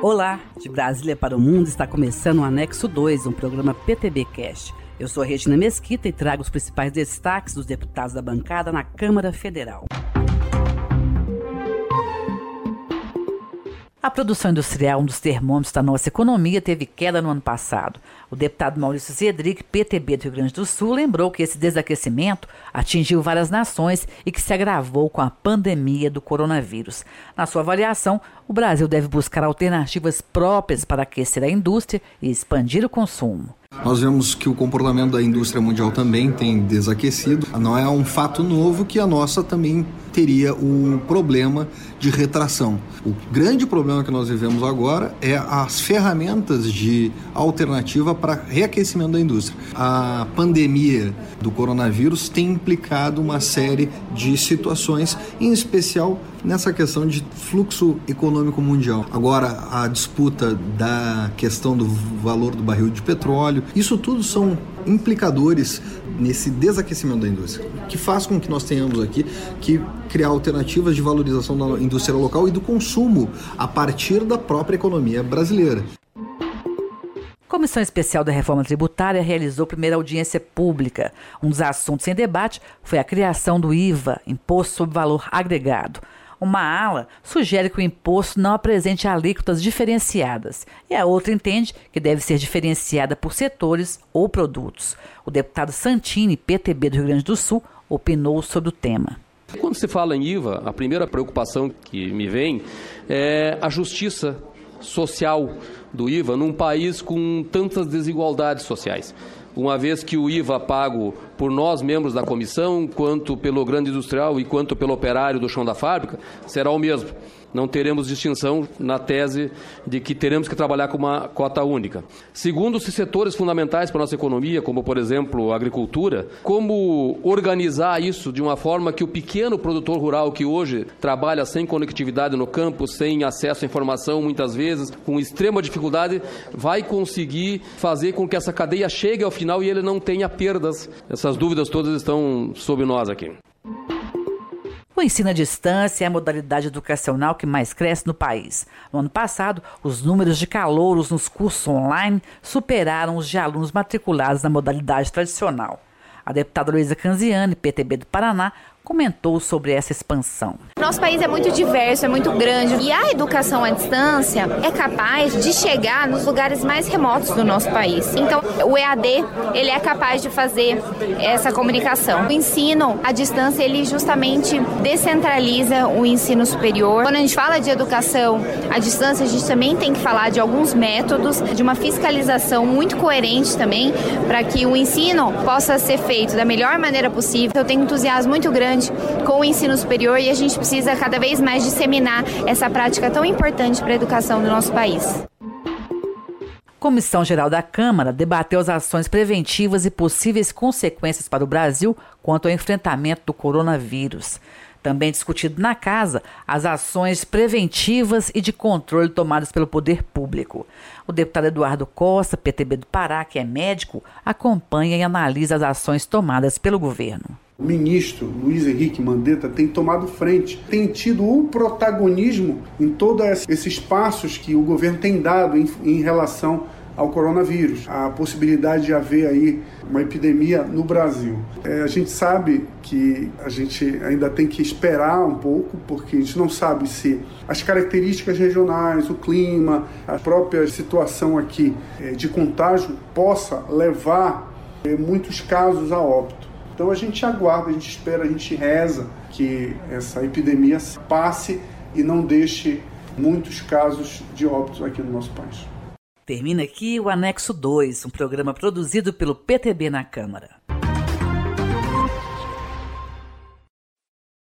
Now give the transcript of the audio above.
Olá, de Brasília para o Mundo está começando o Anexo 2, um programa PTB Cast. Eu sou Regina Mesquita e trago os principais destaques dos deputados da bancada na Câmara Federal. A produção industrial, um dos termômetros da nossa economia, teve queda no ano passado. O deputado Maurício Zedric, PTB do Rio Grande do Sul, lembrou que esse desaquecimento atingiu várias nações e que se agravou com a pandemia do coronavírus. Na sua avaliação, o Brasil deve buscar alternativas próprias para aquecer a indústria e expandir o consumo. Nós vemos que o comportamento da indústria mundial também tem desaquecido. Não é um fato novo que a nossa também teria o problema de retração. O grande problema que nós vivemos agora é as ferramentas de alternativa para reaquecimento da indústria. A pandemia do coronavírus tem implicado uma série de situações, em especial nessa questão de fluxo econômico mundial. Agora, a disputa da questão do valor do barril de petróleo, isso tudo são implicadores nesse desaquecimento da indústria, que faz com que nós tenhamos aqui que criar alternativas de valorização da indústria local e do consumo a partir da própria economia brasileira. Comissão Especial da Reforma Tributária realizou primeira audiência pública. Um dos assuntos em debate foi a criação do IVA, Imposto sobre Valor Agregado. Uma ala sugere que o imposto não apresente alíquotas diferenciadas e a outra entende que deve ser diferenciada por setores ou produtos. O deputado Santini, PTB do Rio Grande do Sul, opinou sobre o tema. Quando se fala em IVA, a primeira preocupação que me vem é a justiça social do IVA num país com tantas desigualdades sociais uma vez que o IVA pago por nós, membros da comissão, quanto pelo grande industrial e quanto pelo operário do chão da fábrica, será o mesmo não teremos distinção na tese de que teremos que trabalhar com uma cota única. Segundo, se setores fundamentais para a nossa economia, como por exemplo a agricultura, como organizar isso de uma forma que o pequeno produtor rural que hoje trabalha sem conectividade no campo, sem acesso à informação muitas vezes, com extrema dificuldade, vai conseguir fazer com que essa cadeia chegue ao final e ele não tenha perdas. Essas dúvidas todas estão sob nós aqui. O ensino à distância é a modalidade educacional que mais cresce no país. No ano passado, os números de calouros nos cursos online superaram os de alunos matriculados na modalidade tradicional. A deputada Luísa Canziani, PTB do Paraná, comentou sobre essa expansão. Nosso país é muito diverso, é muito grande e a educação à distância é capaz de chegar nos lugares mais remotos do nosso país. Então, o EAD, ele é capaz de fazer essa comunicação. O ensino à distância, ele justamente descentraliza o ensino superior. Quando a gente fala de educação à distância, a gente também tem que falar de alguns métodos, de uma fiscalização muito coerente também, para que o ensino possa ser feito da melhor maneira possível. Eu tenho entusiasmo muito grande com o ensino superior e a gente precisa cada vez mais disseminar essa prática tão importante para a educação do nosso país. Comissão Geral da Câmara debateu as ações preventivas e possíveis consequências para o Brasil quanto ao enfrentamento do coronavírus. Também discutido na casa as ações preventivas e de controle tomadas pelo poder público. O deputado Eduardo Costa, PTB do Pará, que é médico, acompanha e analisa as ações tomadas pelo governo. O ministro Luiz Henrique Mandetta tem tomado frente, tem tido o protagonismo em todos esses passos que o governo tem dado em, em relação ao coronavírus, a possibilidade de haver aí uma epidemia no Brasil. É, a gente sabe que a gente ainda tem que esperar um pouco, porque a gente não sabe se as características regionais, o clima, a própria situação aqui é, de contágio possa levar é, muitos casos a óbito. Então a gente aguarda, a gente espera, a gente reza que essa epidemia passe e não deixe muitos casos de óbitos aqui no nosso país. Termina aqui o Anexo 2, um programa produzido pelo PTB na Câmara.